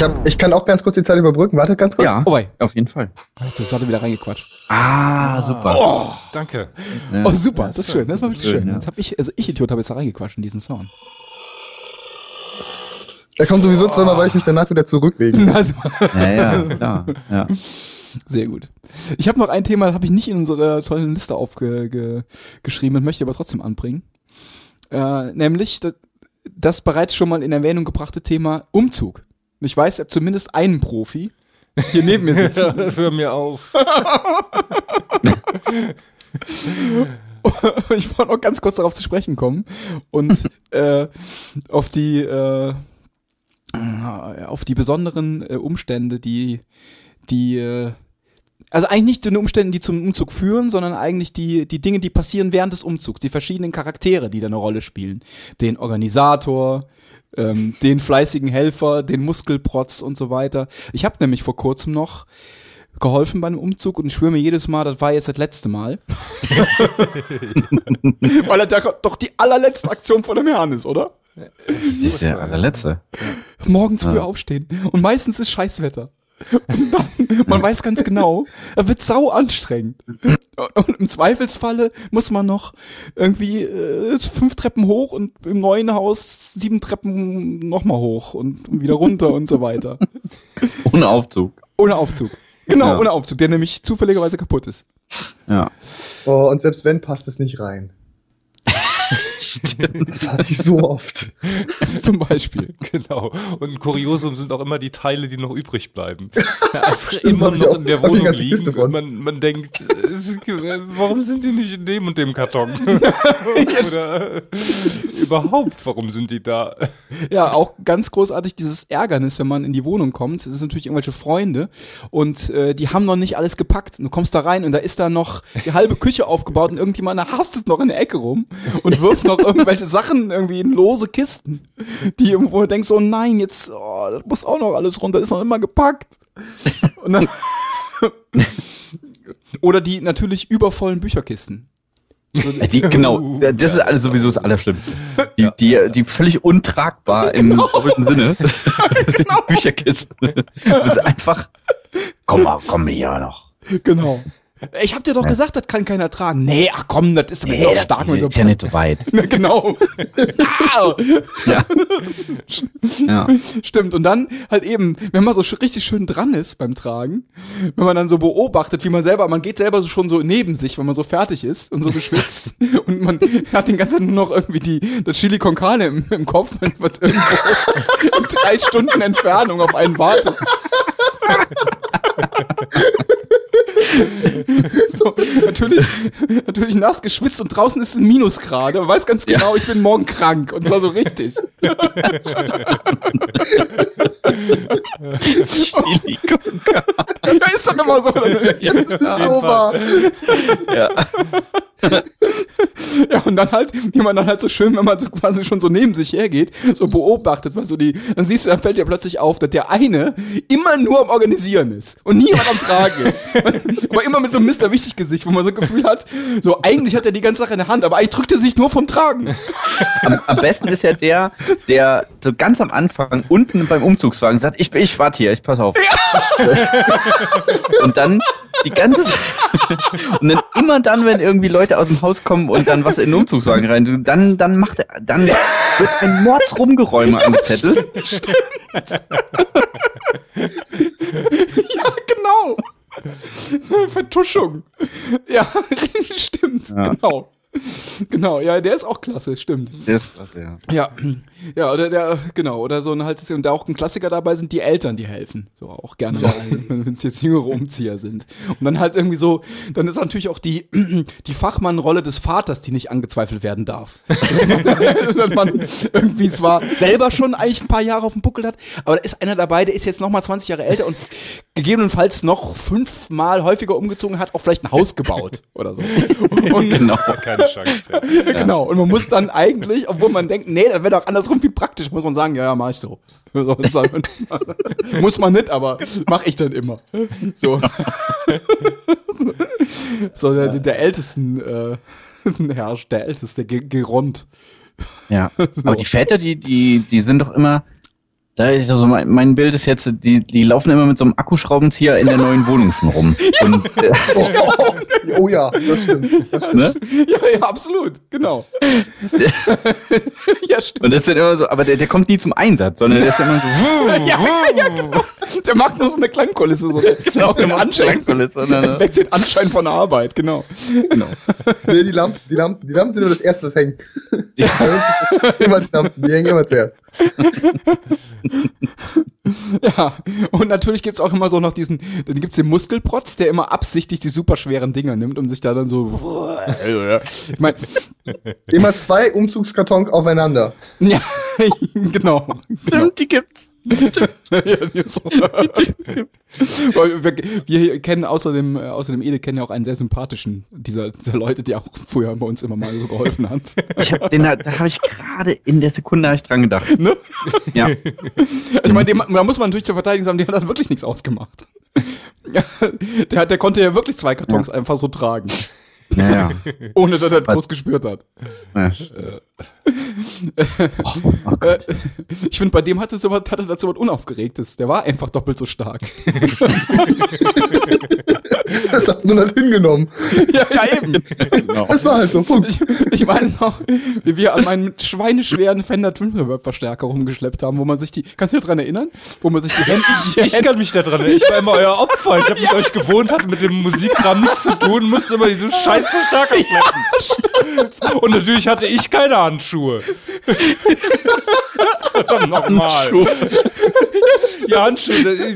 Ich, hab, ich kann auch ganz kurz die Zeit überbrücken. Warte ganz kurz. Ja, Oh, auf jeden Fall. Das hat er wieder reingequatscht. Ah, super. Oh, Danke. Ja. oh super, das ist schön. Das war wirklich Schön, schön. ja. Jetzt hab ich, also ich Idiot habe jetzt da reingequatscht in diesen Sound. Er kommt sowieso zweimal, weil ich mich danach wieder zurücklege. Also, Ja, ja, klar. Ja. sehr gut. Ich habe noch ein Thema, das habe ich nicht in unserer tollen Liste aufgeschrieben und möchte aber trotzdem anbringen. Äh, nämlich das, das bereits schon mal in Erwähnung gebrachte Thema Umzug. Ich weiß, ihr habt zumindest einen Profi hier neben mir sitzen. Hör mir auf. ich wollte noch ganz kurz darauf zu sprechen kommen und äh, auf die äh, auf die besonderen äh, Umstände, die die äh, also eigentlich nicht die Umstände, die zum Umzug führen, sondern eigentlich die, die Dinge, die passieren während des Umzugs, die verschiedenen Charaktere, die da eine Rolle spielen. Den Organisator, ähm, den fleißigen Helfer, den Muskelprotz und so weiter. Ich habe nämlich vor kurzem noch geholfen beim Umzug und ich schwöre mir jedes Mal, das war jetzt das letzte Mal. Weil er doch die allerletzte Aktion von dem Herrn ist, oder? Das ist der allerletzte. Morgens früh Ja. aufstehen. Und meistens ist Scheißwetter. Und dann, man weiß ganz genau, er wird sau anstrengend. Und, im Zweifelsfalle muss man noch irgendwie äh, fünf Treppen hoch und im neuen Haus sieben Treppen nochmal hoch und wieder runter und so weiter. Ohne Aufzug. Ohne Aufzug. Genau, Ja. ohne Aufzug, der nämlich zufälligerweise kaputt ist. Ja. Oh, und selbst wenn, passt es nicht rein. Das hatte ich so oft. Zum Beispiel. Genau. Und ein Kuriosum sind auch immer die Teile, die noch übrig bleiben. Ja, einfach immer noch auch- in der Wohnung liegen. Und man, man denkt, es, warum sind die nicht in dem und dem Karton? Oder äh, überhaupt, warum sind die da? Ja, auch ganz großartig dieses Ärgernis, wenn man in die Wohnung kommt. Das sind natürlich irgendwelche Freunde und äh, die haben noch nicht alles gepackt. Und du kommst da rein und da ist da noch die halbe Küche aufgebaut und irgendjemand hastet noch in der Ecke rum und wirft noch irgendwelche Sachen irgendwie in lose Kisten, die irgendwo denkst, so nein, jetzt oh, das muss auch noch alles runter, ist noch immer gepackt. Und dann Oder die natürlich übervollen Bücherkisten. Die, genau, das ist alles sowieso das Allerschlimmste. Die, die, die völlig untragbar im doppelten Sinne. Das ist die Bücherkisten. Das ist einfach, komm mal, komm hier noch. Genau. Ich hab dir doch gesagt, das kann keiner tragen. Nee, ach komm, das ist aber Nee, das stark. so ist ja nicht so weit. Na, genau. Ja. ja. Stimmt. Und dann halt eben, wenn man so richtig schön dran ist beim Tragen, wenn man dann so beobachtet, wie man selber, man geht selber so schon so neben sich, wenn man so fertig ist und so geschwitzt und man hat den ganzen Zeit nur noch irgendwie die, das Chili con Carne im, im Kopf, was irgendwo in drei Stunden Entfernung auf einen wartet. So, natürlich, natürlich nass geschwitzt und draußen ist ein Minusgrad. Man weiß ganz genau, ich bin morgen krank und zwar so richtig. Chili con Carne. Ja, ist doch immer so. Das ist so wahr. Ja. Ja, und dann halt, wie man dann halt so schön, wenn man so quasi schon so neben sich hergeht, so beobachtet, was so die, dann siehst du, dann fällt dir plötzlich auf, dass der eine immer nur am Organisieren ist und niemand am Tragen ist. aber immer mit so einem Mr. Wichtig-Gesicht, wo man so ein Gefühl hat, so eigentlich hat er die ganze Sache in der Hand, aber eigentlich drückt er sich nur vom Tragen. Am, am besten ist ja der, der so ganz am Anfang unten beim Umzugswagen sagt, ich, ich warte hier, ich pass auf. Und dann die ganze und dann immer dann, wenn irgendwie Leute aus dem Haus kommen und dann was in den Umzugswagen rein, dann, dann macht er, dann wird ein Mords Rumgeräume angezettelt. Ja, genau. So eine Vertuschung. Ja, stimmt, Ja. genau. Genau, ja, der ist auch klasse, stimmt. Der ist klasse, ja. Ja, ja, oder der, genau, oder so ein halt, und da auch ein Klassiker dabei sind die Eltern, die helfen. So auch gerne mal, wenn es jetzt jüngere Umzieher sind. Und dann halt irgendwie so, dann ist natürlich auch die, die Fachmannrolle des Vaters, die nicht angezweifelt werden darf. Dass man irgendwie zwar selber schon eigentlich ein paar Jahre auf dem Buckel hat, aber da ist einer dabei, der ist jetzt nochmal 20 Jahre älter und gegebenenfalls noch fünfmal häufiger umgezogen hat, auch vielleicht ein Haus gebaut oder so. Und, Genau. Keine Chance. Ja. Genau, und man muss dann eigentlich, obwohl man denkt, nee, das wäre doch andersrum viel praktisch, muss man sagen, ja, ja, mach ich so. muss man nicht, aber mach ich dann immer. So, so der, der ältesten äh, herrscht, der älteste Ge Geront. Ja. Aber die Väter, die, die, die sind doch immer, Da ist also mein, mein Bild ist jetzt, die, die laufen immer mit so einem Akkuschraubenzieher in der neuen Wohnung schon rum. Und, äh, Oh, oh ja, das stimmt. Das stimmt. ne? Ja, ja, absolut, genau. ja, stimmt. und das ist dann immer so, aber der, der kommt nie zum Einsatz, sondern der ist immer so, Ja, ja, ja, genau. Der macht nur so eine Klangkulisse, so genau, den Anschein, Klangkulisse, ne? weckt den Anschein von der Arbeit, genau. genau. Nee, die Lampen, die Lampen, die Lampen sind nur das erste, was hängt. Immer die Lampen, die hängen immer zuerst. Ja, und natürlich gibt's auch immer so noch diesen, dann gibt's den Muskelprotz, der immer absichtlich die superschweren Dinger nimmt, um sich da dann so, ich mein, Immer zwei Umzugskartons aufeinander. ja, genau. Stimmt, die gibt's. ja, so. Weil wir, wir hier kennen außerdem, äh, außerdem Ede kennen ja auch einen sehr sympathischen dieser, dieser Leute, die auch früher bei uns immer mal so geholfen hat. Ich hab den, da, da habe ich gerade in der Sekunde hab ich dran gedacht. Ne? Ja. Ich meine, da muss man natürlich zur Verteidigung sagen, der hat halt wirklich nichts ausgemacht. Der, hat, der konnte ja wirklich zwei Kartons einfach so tragen, Ja, ohne dass er groß gespürt hat. ja. Oh, oh Gott. Äh, ich finde, bei dem hatte, so, was- hatte dazu was Unaufgeregtes. Der war einfach doppelt so stark. Das hat man halt hingenommen. ja, ja, eben. Genau. Das war halt so, Punkt. Ich, ich weiß noch, wie wir an meinen schweineschweren Fender Twin Reverb Verstärker rumgeschleppt haben, wo man sich die, kannst du dich daran erinnern? Wo man sich die Hände, Ich kann mich da dran erinnern. Ich war immer euer Opfer. Ich habe mit euch gewohnt, hatte mit dem Musikkram nichts zu tun, musste immer diese scheiß Verstärker schleppen. Und natürlich hatte ich keine Handschuhe. Verdammt nochmal. Ja, Handschuhe.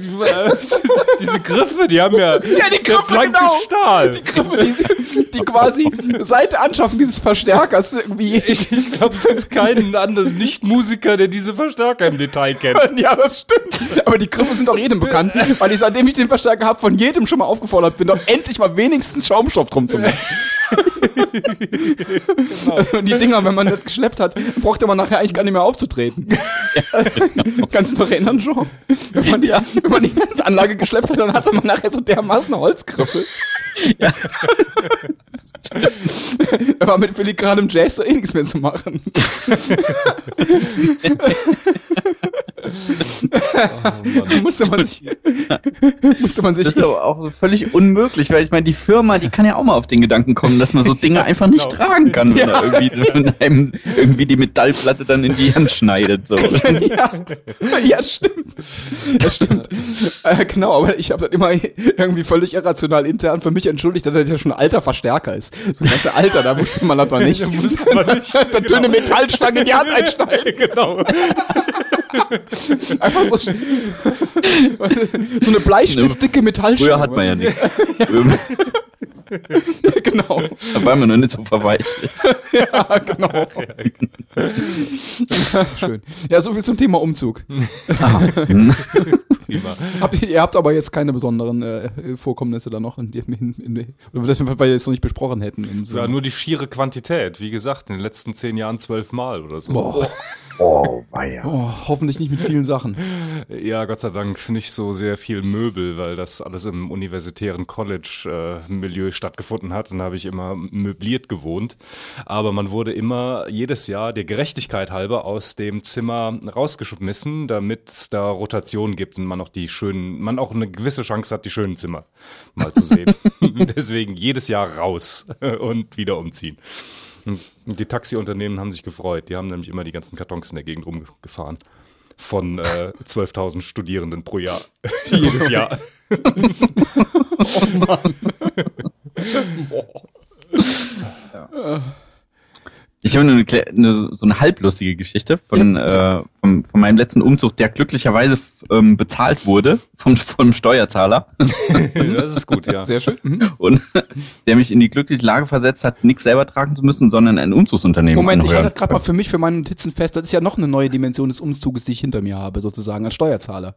Diese Griffe, die haben ja, Ja, die Griffe, blanke genau. Stahl. die, die quasi seit der Anschaffung dieses Verstärkers irgendwie. Ich, ich glaube, es gibt keinen anderen Nicht-Musiker, der diese Verstärker im Detail kennt. Ja, das stimmt. Aber die Griffe sind doch jedem bekannt, weil ich seitdem ich den Verstärker habe, von jedem schon mal aufgefordert bin, doch endlich mal wenigstens Schaumstoff drum zu machen. Und die Dinger, wenn man das geschleppt hat, brauchte man nachher eigentlich gar nicht mehr aufzutreten. Kannst du noch erinnern, schon? Wenn man die, wenn man die ganze Anlage geschleppt hat, dann hatte man nachher so dermaßen Holzgriffe. Da war mit filigranem Jazz da eh nichts mehr zu machen. musste man sich, musste man sich Das ist aber auch völlig unmöglich, weil ich meine, die Firma, die kann ja auch mal auf den Gedanken kommen, dass man so Dinge einfach nicht tragen kann, wenn er irgendwie, einem irgendwie die Metallplatte dann in die Hand schneidet. So. ja, ja, stimmt. Das stimmt. Äh, genau, aber ich habe das immer irgendwie völlig irrational intern für mich entschuldigt, dass das ja schon ein alter Verstärker ist. So ein ganzer Alter, da wusste man das noch nicht. Da wusste man nicht, Da dünne Metallstange in die Hand einschneiden. genau. Einfach so, so eine bleistiftdicke Metallstange. Früher hat man ja nichts. Genau. Da war man noch nicht so verweichlicht. Ja, genau. Schön. Ja, so viel zum Thema Umzug. Prima. Habt ihr, habt aber jetzt keine besonderen äh, Vorkommnisse da noch, in dem, in, in, weil wir es noch nicht besprochen hätten. Im Ja, nur die schiere Quantität. Wie gesagt, in den letzten zehn Jahren zwölfmal oder so. Boah, Oh, weia. oh, hoffentlich nicht mit vielen Sachen. Ja, Gott sei Dank nicht so sehr viel Möbel, weil das alles im universitären College-Milieu stattgefunden hat. Dann habe ich immer möbliert gewohnt. Aber man wurde immer jedes Jahr der Gerechtigkeit halber aus dem Zimmer rausgeschmissen, damit es da Rotation gibt und man auch die schönen, man auch eine gewisse Chance hat, die schönen Zimmer mal zu sehen. Deswegen jedes Jahr raus und wieder umziehen. Die Taxiunternehmen haben sich gefreut. Die haben nämlich immer die ganzen Kartons in der Gegend rumgefahren. Von äh, 12.000 Studierenden pro Jahr. Jedes Jahr. Ich habe nur eine, eine, so eine halblustige Geschichte von, äh, vom, von meinem letzten Umzug, der glücklicherweise ähm, bezahlt wurde vom, vom Steuerzahler das ist gut, ja. Sehr schön. Mhm. und der mich in die glückliche Lage versetzt hat, nichts selber tragen zu müssen, sondern ein Umzugsunternehmen Moment, ich halte das gerade mal für mich, für meine Notizen fest. Das ist ja noch eine neue Dimension des Umzuges, die ich hinter mir habe, sozusagen, als Steuerzahler.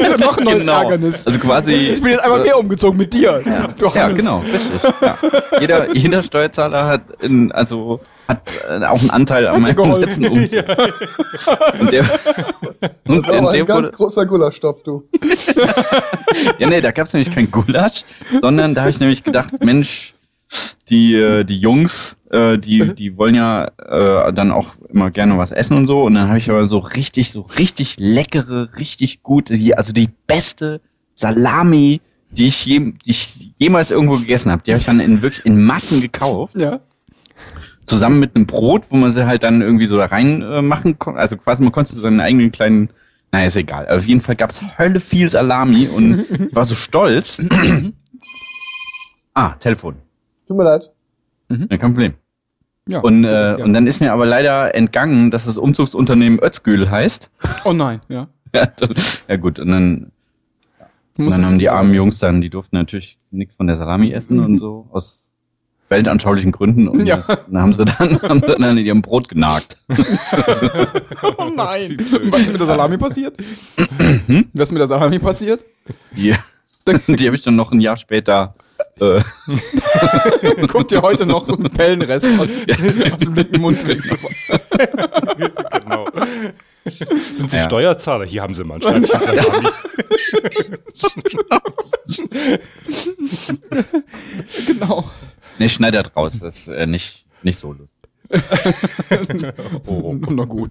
Ja, noch ein neues Genau. Ärgernis. Also quasi. Ich bin jetzt einfach mehr umgezogen mit dir. Ja, Hannes. genau, richtig. Ja. Jeder, jeder Steuerzahler hat in, also hat äh, auch einen Anteil an meinem geholfen. letzten Umzug. Und der, und der, Aber der ein ganz wurde, großer Gulaschstopf, du. ja nee, da gab's nämlich kein Gulasch, sondern da habe ich nämlich gedacht, Mensch, die, äh, die Jungs, äh, die, die wollen ja äh, dann auch immer gerne was essen und so. Und dann habe ich aber so richtig, so richtig leckere, richtig gute, also die beste Salami, die ich, je, die ich jemals irgendwo gegessen habe. Die habe ich dann in wirklich in Massen gekauft. Ja. Zusammen mit einem Brot, wo man sie halt dann irgendwie so da rein äh, machen konnte. Also quasi man konnte so seinen eigenen kleinen, naja, ist egal. Auf jeden Fall gab's Hölle viel Salami und ich war so stolz. ah, Telefon. Tut mir leid. Ja, kein Problem. ja. Und, äh, ja. und dann ist mir aber leider entgangen, dass das Umzugsunternehmen Özgül heißt. oh nein, ja. ja, dann- ja gut, und dann, und dann haben die armen Jungs dann, die durften natürlich nichts von der Salami essen und so, aus weltanschaulichen Gründen. Und Ja. das, dann haben sie dann, haben sie dann in ihrem Brot genagt. Oh nein. Was ist mit der Salami passiert? Was ist mit der Salami passiert? Die, die habe ich dann noch ein Jahr später äh, Guckt ihr heute noch so einen Pellenrest aus, aus dem linken Mundwinkel. Genau. Sind Sie Ja. Steuerzahler? Hier haben Sie mal ein Scheibchen Salami. Genau. ne, schneidert raus. Das ist äh, nicht, nicht so lustig. Oh. Na gut.